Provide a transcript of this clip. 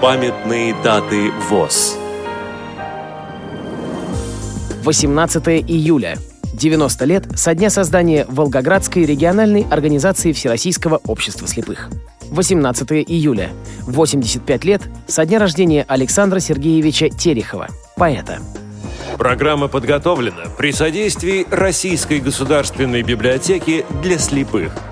Памятные даты ВОЗ. 18 июля. 90 лет со дня создания Волгоградской региональной организации Всероссийского общества слепых. 18 июля. 85 лет со дня рождения Александра Сергеевича Терехова, поэта. Программа подготовлена при содействии Российской государственной библиотеки для слепых –